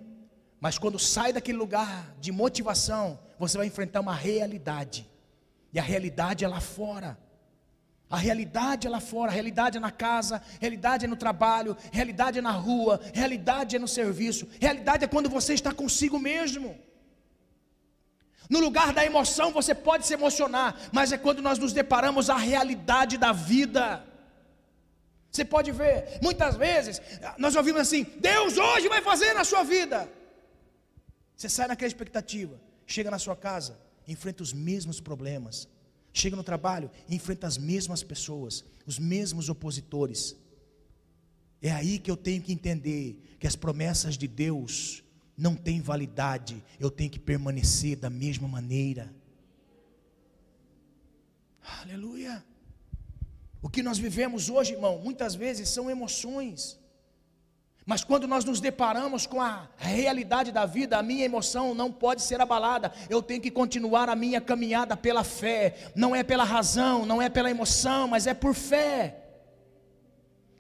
mas quando sai daquele lugar de motivação, você vai enfrentar uma realidade, e a realidade é lá fora. A realidade é lá fora, a realidade é na casa, a realidade é no trabalho, a realidade é na rua, a realidade é no serviço, a realidade é quando você está consigo mesmo. No lugar da emoção você pode se emocionar, mas é quando nós nos deparamos a realidade da vida. Você pode ver, muitas vezes nós ouvimos assim: Deus hoje vai fazer na sua vida. Você sai naquela expectativa, chega na sua casa, enfrenta os mesmos problemas, Chega no trabalho enfrenta as mesmas pessoas, os mesmos opositores. É aí que eu tenho que entender que as promessas de Deus não têm validade, eu tenho que permanecer da mesma maneira. Aleluia. O que nós vivemos hoje, irmão, muitas vezes são emoções. Mas quando nós nos deparamos com a realidade da vida, a minha emoção não pode ser abalada. Eu tenho que continuar a minha caminhada pela fé. Não é pela razão, não é pela emoção, mas é por fé.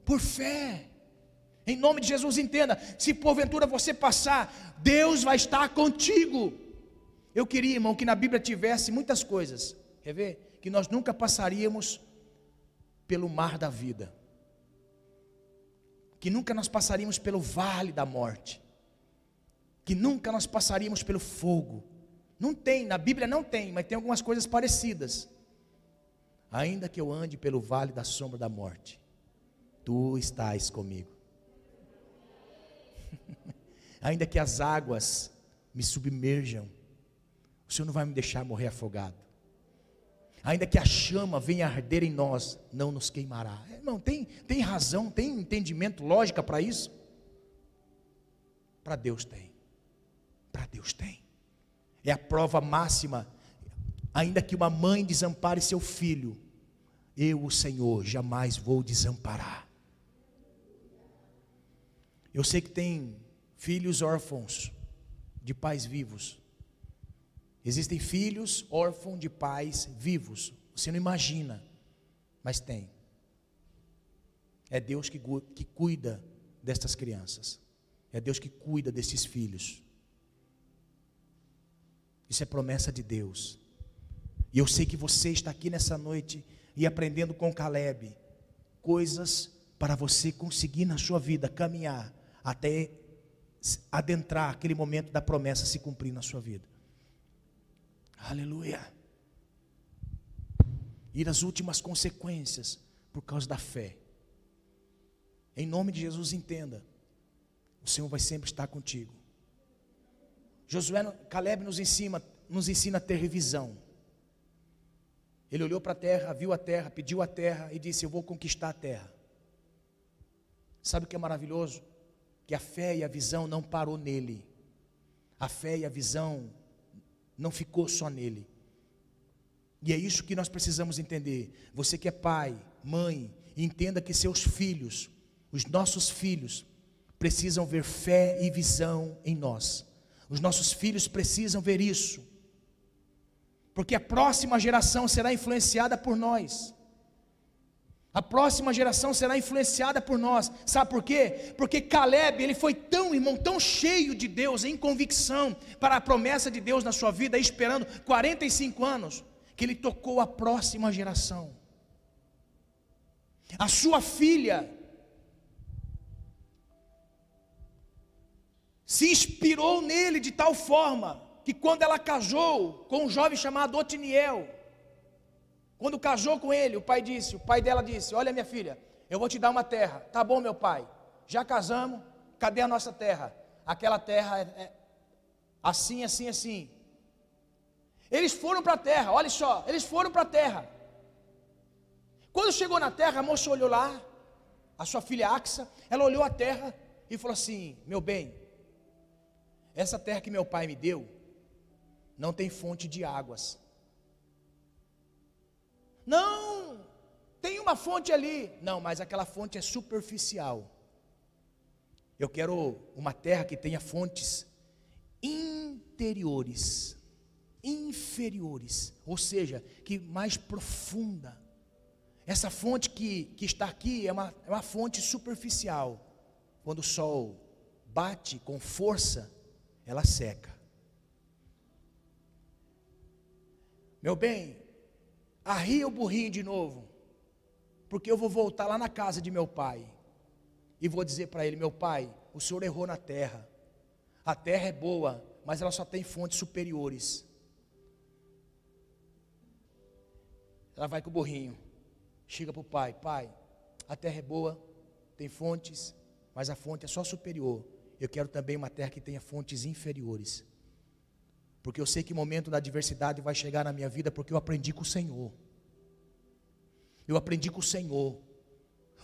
Por fé. Em nome de Jesus, entenda: se porventura você passar, Deus vai estar contigo. Eu queria, irmão, que na Bíblia tivesse muitas coisas. Quer ver? Que nós nunca passaríamos pelo mar da vida que nunca nós passaríamos pelo vale da morte, que nunca nós passaríamos pelo fogo. Não tem, na Bíblia não tem, mas tem algumas coisas parecidas. Ainda que eu ande pelo vale da sombra da morte, tu estás comigo. Ainda que as águas me submerjam, o Senhor não vai me deixar morrer afogado ainda que a chama venha arder em nós, não nos queimará. Irmão, tem, tem razão, tem entendimento, lógica para isso? Para Deus tem. Para Deus tem. É a prova máxima. Ainda que uma mãe desampare seu filho, eu, o Senhor, jamais vou desamparar. Eu sei que tem filhos órfãos de pais vivos. Existem filhos órfãos de pais vivos. Você não imagina, mas tem. É Deus que, que cuida destas crianças. É Deus que cuida desses filhos. Isso é promessa de Deus. E eu sei que você está aqui nessa noite e aprendendo com Caleb coisas para você conseguir na sua vida caminhar até adentrar aquele momento da promessa se cumprir na sua vida. Aleluia. Ir às últimas consequências por causa da fé. Em nome de Jesus, entenda. O Senhor vai sempre estar contigo. Josué, Caleb nos ensina, nos ensina a ter visão. Ele olhou para a terra, viu a terra, pediu a terra e disse: Eu vou conquistar a terra. Sabe o que é maravilhoso? Que a fé e a visão não parou nele. A fé e a visão não ficou só nele. E é isso que nós precisamos entender. Você que é pai, mãe, entenda que seus filhos, os nossos filhos, precisam ver fé e visão em nós. Os nossos filhos precisam ver isso. Porque a próxima geração será influenciada por nós. A próxima geração será influenciada por nós. Sabe por quê? Porque Caleb, ele foi tão irmão, tão cheio de Deus, em convicção para a promessa de Deus na sua vida, esperando 45 anos, que ele tocou a próxima geração. A sua filha se inspirou nele de tal forma que quando ela casou com um jovem chamado Otiniel, quando casou com ele, o pai disse, o pai dela disse: Olha, minha filha, eu vou te dar uma terra. Tá bom, meu pai. Já casamos, cadê a nossa terra? Aquela terra é, é assim, assim, assim. Eles foram para a terra, olha só, eles foram para a terra. Quando chegou na terra, a moça olhou lá, a sua filha Axa, ela olhou a terra e falou assim: Meu bem, essa terra que meu pai me deu não tem fonte de águas. Não, tem uma fonte ali. Não, mas aquela fonte é superficial. Eu quero uma terra que tenha fontes interiores, inferiores, ou seja, que mais profunda. Essa fonte que, que está aqui é uma, é uma fonte superficial. Quando o sol bate com força, ela seca. Meu bem, arria o burrinho de novo, porque eu vou voltar lá na casa de meu pai e vou dizer para ele: meu pai, o senhor errou na terra, a terra é boa, mas ela só tem fontes superiores. Ela vai com o burrinho, chega para o pai: pai, a terra é boa, tem fontes, mas a fonte é só superior. Eu quero também uma terra que tenha fontes inferiores. Porque eu sei que momento da adversidade vai chegar na minha vida, porque eu aprendi com o Senhor. Eu aprendi com o Senhor.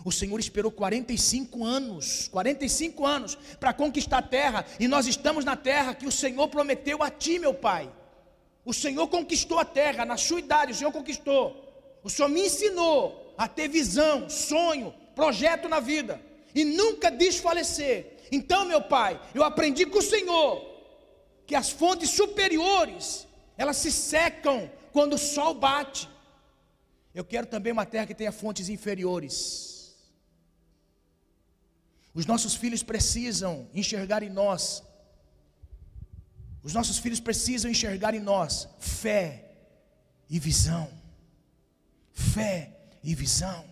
O Senhor esperou 45 anos, 45 anos para conquistar a terra, e nós estamos na terra que o Senhor prometeu a ti, meu Pai. O Senhor conquistou a terra, na sua idade, o Senhor conquistou. O Senhor me ensinou a ter visão, sonho, projeto na vida e nunca desfalecer. Então, meu Pai, eu aprendi com o Senhor que as fontes superiores, elas se secam quando o sol bate. Eu quero também uma terra que tenha fontes inferiores. Os nossos filhos precisam enxergar em nós os nossos filhos precisam enxergar em nós fé e visão. Fé e visão.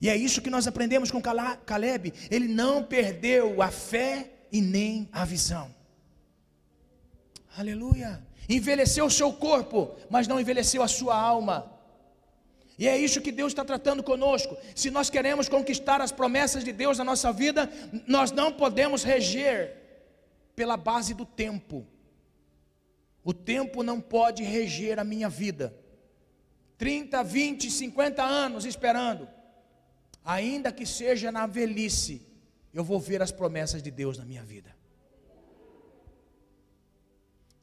E é isso que nós aprendemos com Caleb. Ele não perdeu a fé e nem a visão. Aleluia. Envelheceu o seu corpo, mas não envelheceu a sua alma. E é isso que Deus está tratando conosco. Se nós queremos conquistar as promessas de Deus na nossa vida, nós não podemos reger pela base do tempo. O tempo não pode reger a minha vida. 30, 20, 50 anos esperando. Ainda que seja na velhice, eu vou ver as promessas de Deus na minha vida.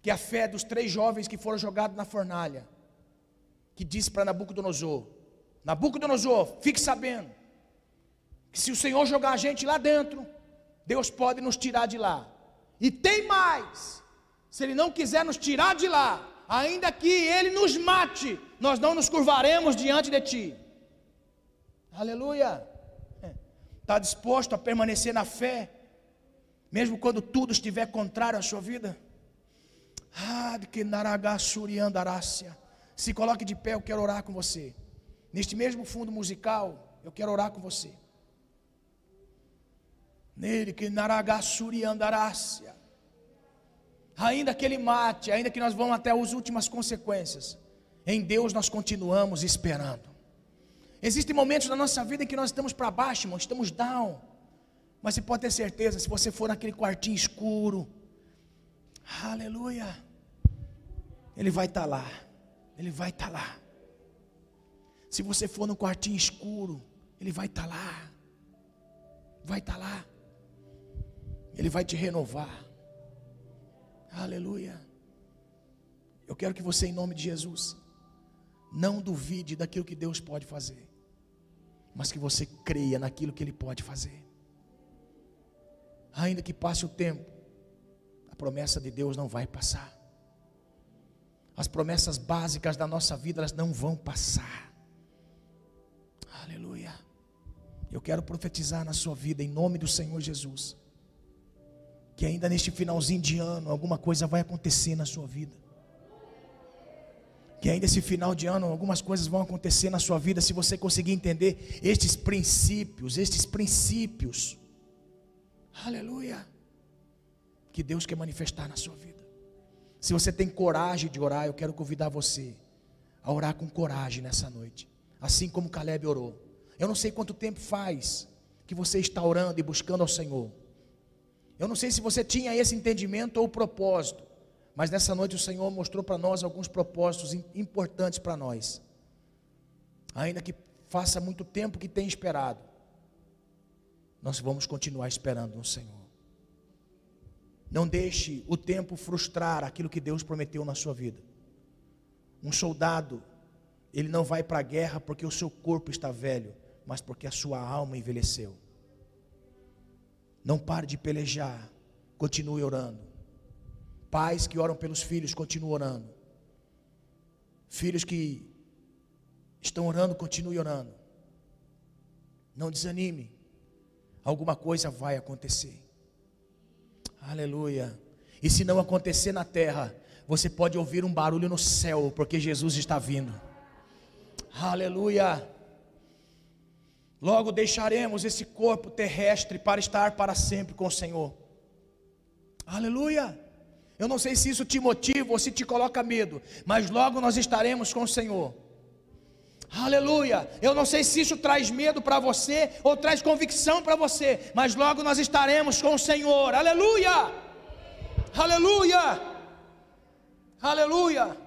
Que a fé dos três jovens que foram jogados na fornalha, que disse para Nabucodonosor: Nabucodonosor, fique sabendo, que se o Senhor jogar a gente lá dentro, Deus pode nos tirar de lá. E tem mais: se Ele não quiser nos tirar de lá, ainda que Ele nos mate, nós não nos curvaremos diante de Ti. Aleluia. Está disposto a permanecer na fé, mesmo quando tudo estiver contrário à sua vida? Ah, de que naragassuriandarácia. Se coloque de pé, eu quero orar com você. Neste mesmo fundo musical, eu quero orar com você. Nele que naragassuri andarácia. Ainda que ele mate, ainda que nós vamos até as últimas consequências, em Deus nós continuamos esperando. Existem momentos na nossa vida em que nós estamos para baixo, irmão, estamos down. Mas você pode ter certeza, se você for naquele quartinho escuro, aleluia, Ele vai estar tá lá, Ele vai estar tá lá. Se você for no quartinho escuro, Ele vai estar tá lá, vai estar lá. Ele vai te renovar. Aleluia. Eu quero que você, em nome de Jesus, não duvide daquilo que Deus pode fazer, mas que você creia naquilo que Ele pode fazer. Ainda que passe o tempo, a promessa de Deus não vai passar. As promessas básicas da nossa vida, elas não vão passar. Aleluia. Eu quero profetizar na sua vida, em nome do Senhor Jesus que ainda neste finalzinho de ano alguma coisa vai acontecer na sua vida. Que ainda esse final de ano algumas coisas vão acontecer na sua vida se você conseguir entender estes princípios, estes princípios. Aleluia. Que Deus quer manifestar na sua vida. Se você tem coragem de orar, eu quero convidar você a orar com coragem nessa noite, assim como Caleb orou. Eu não sei quanto tempo faz que você está orando e buscando ao Senhor. Eu não sei se você tinha esse entendimento ou propósito, mas nessa noite o Senhor mostrou para nós alguns propósitos importantes para nós. Ainda que faça muito tempo que tem esperado, nós vamos continuar esperando no Senhor. Não deixe o tempo frustrar aquilo que Deus prometeu na sua vida. Um soldado, ele não vai para a guerra porque o seu corpo está velho, mas porque a sua alma envelheceu. Não pare de pelejar, continue orando. Pais que oram pelos filhos, continue orando. Filhos que estão orando, continue orando. Não desanime, alguma coisa vai acontecer. Aleluia. E se não acontecer na terra, você pode ouvir um barulho no céu, porque Jesus está vindo. Aleluia. Logo deixaremos esse corpo terrestre para estar para sempre com o Senhor. Aleluia. Eu não sei se isso te motiva ou se te coloca medo, mas logo nós estaremos com o Senhor. Aleluia. Eu não sei se isso traz medo para você ou traz convicção para você, mas logo nós estaremos com o Senhor. Aleluia. Aleluia. Aleluia!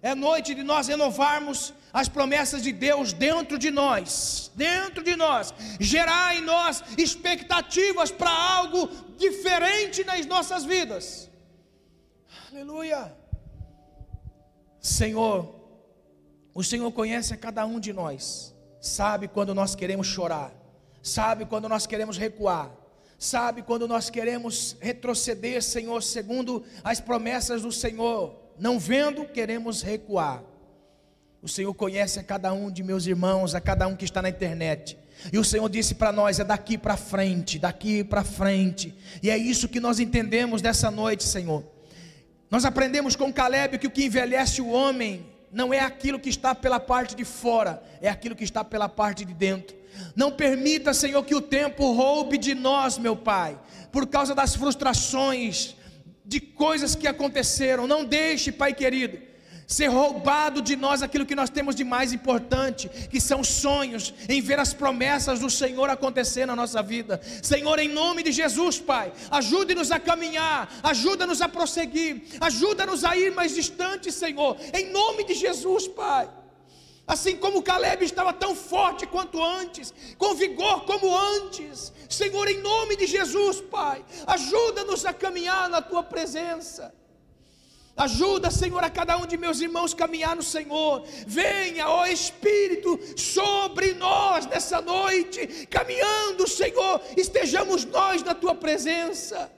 É noite de nós renovarmos as promessas de Deus dentro de nós, dentro de nós, gerar em nós expectativas para algo diferente nas nossas vidas. Aleluia. Senhor, o Senhor conhece a cada um de nós, sabe quando nós queremos chorar, sabe quando nós queremos recuar, sabe quando nós queremos retroceder, Senhor, segundo as promessas do Senhor, não vendo, queremos recuar. O Senhor conhece a cada um de meus irmãos, a cada um que está na internet. E o Senhor disse para nós: é daqui para frente, daqui para frente. E é isso que nós entendemos dessa noite, Senhor. Nós aprendemos com Caleb que o que envelhece o homem não é aquilo que está pela parte de fora, é aquilo que está pela parte de dentro. Não permita, Senhor, que o tempo roube de nós, meu Pai, por causa das frustrações, de coisas que aconteceram. Não deixe, Pai querido ser roubado de nós aquilo que nós temos de mais importante, que são sonhos, em ver as promessas do Senhor acontecer na nossa vida. Senhor, em nome de Jesus, Pai, ajude-nos a caminhar, ajuda-nos a prosseguir, ajuda-nos a ir mais distante, Senhor, em nome de Jesus, Pai. Assim como Caleb estava tão forte quanto antes, com vigor como antes, Senhor, em nome de Jesus, Pai, ajuda-nos a caminhar na tua presença. Ajuda, Senhor, a cada um de meus irmãos caminhar no Senhor. Venha, ó Espírito, sobre nós nessa noite, caminhando, Senhor, estejamos nós na tua presença.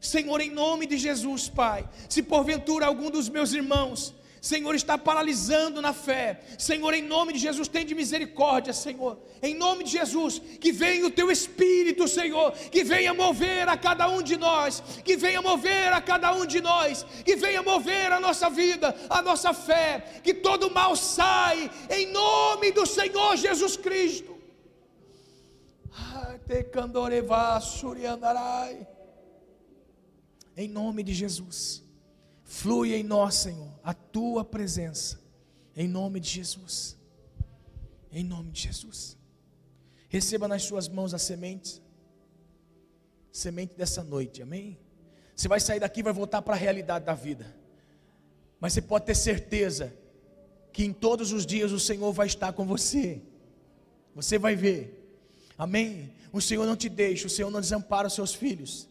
Senhor, em nome de Jesus, Pai, se porventura algum dos meus irmãos Senhor, está paralisando na fé. Senhor, em nome de Jesus, tem de misericórdia, Senhor. Em nome de Jesus, que venha o teu Espírito, Senhor, que venha mover a cada um de nós, que venha mover a cada um de nós, que venha mover a nossa vida, a nossa fé, que todo mal sai, em nome do Senhor Jesus Cristo. Em nome de Jesus. Flui em nós, Senhor, a tua presença, em nome de Jesus. Em nome de Jesus. Receba nas suas mãos as sementes, semente dessa noite, amém? Você vai sair daqui e vai voltar para a realidade da vida, mas você pode ter certeza que em todos os dias o Senhor vai estar com você, você vai ver, amém? O Senhor não te deixa, o Senhor não desampara os seus filhos,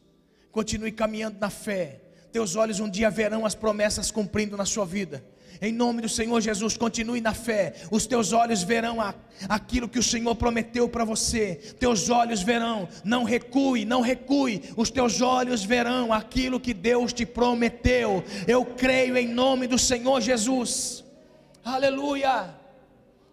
continue caminhando na fé, teus olhos um dia verão as promessas cumprindo na sua vida. Em nome do Senhor Jesus, continue na fé. Os teus olhos verão a, aquilo que o Senhor prometeu para você. Teus olhos verão, não recue, não recue. Os teus olhos verão aquilo que Deus te prometeu. Eu creio em nome do Senhor Jesus. Aleluia.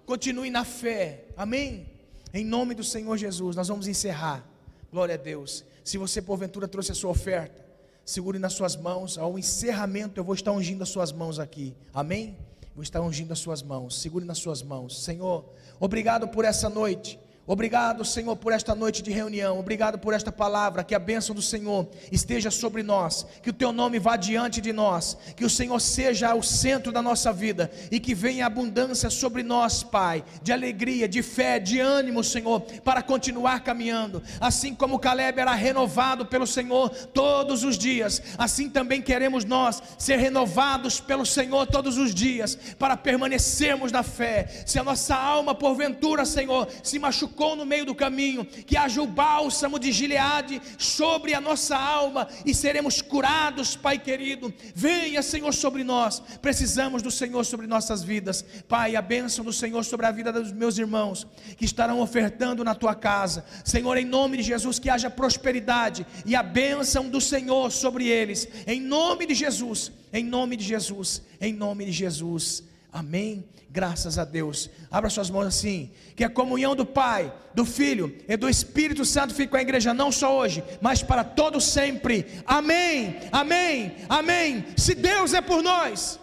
Continue na fé. Amém. Em nome do Senhor Jesus, nós vamos encerrar. Glória a Deus. Se você porventura trouxe a sua oferta, segure nas suas mãos. Ao encerramento, eu vou estar ungindo as suas mãos aqui. Amém? Vou estar ungindo as suas mãos. Segure nas suas mãos. Senhor, obrigado por essa noite. Obrigado, Senhor, por esta noite de reunião. Obrigado por esta palavra. Que a bênção do Senhor esteja sobre nós. Que o teu nome vá diante de nós. Que o Senhor seja o centro da nossa vida. E que venha abundância sobre nós, Pai. De alegria, de fé, de ânimo, Senhor. Para continuar caminhando. Assim como Caleb era renovado pelo Senhor todos os dias. Assim também queremos nós ser renovados pelo Senhor todos os dias. Para permanecermos na fé. Se a nossa alma, porventura, Senhor, se machucar machucou no meio do caminho, que haja o bálsamo de Gileade sobre a nossa alma e seremos curados, Pai querido. Venha, Senhor, sobre nós. Precisamos do Senhor sobre nossas vidas. Pai, a bênção do Senhor sobre a vida dos meus irmãos que estarão ofertando na tua casa. Senhor, em nome de Jesus, que haja prosperidade e a bênção do Senhor sobre eles. Em nome de Jesus, em nome de Jesus, em nome de Jesus. Amém. Graças a Deus. Abra suas mãos assim. Que a comunhão do Pai, do Filho e do Espírito Santo fique com a igreja, não só hoje, mas para todo sempre. Amém. Amém. Amém. Se Deus é por nós.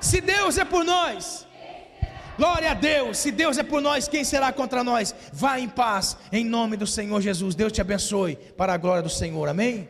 Se Deus é por nós. Glória a Deus. Se Deus é por nós, quem será contra nós? Vá em paz, em nome do Senhor Jesus. Deus te abençoe para a glória do Senhor. Amém.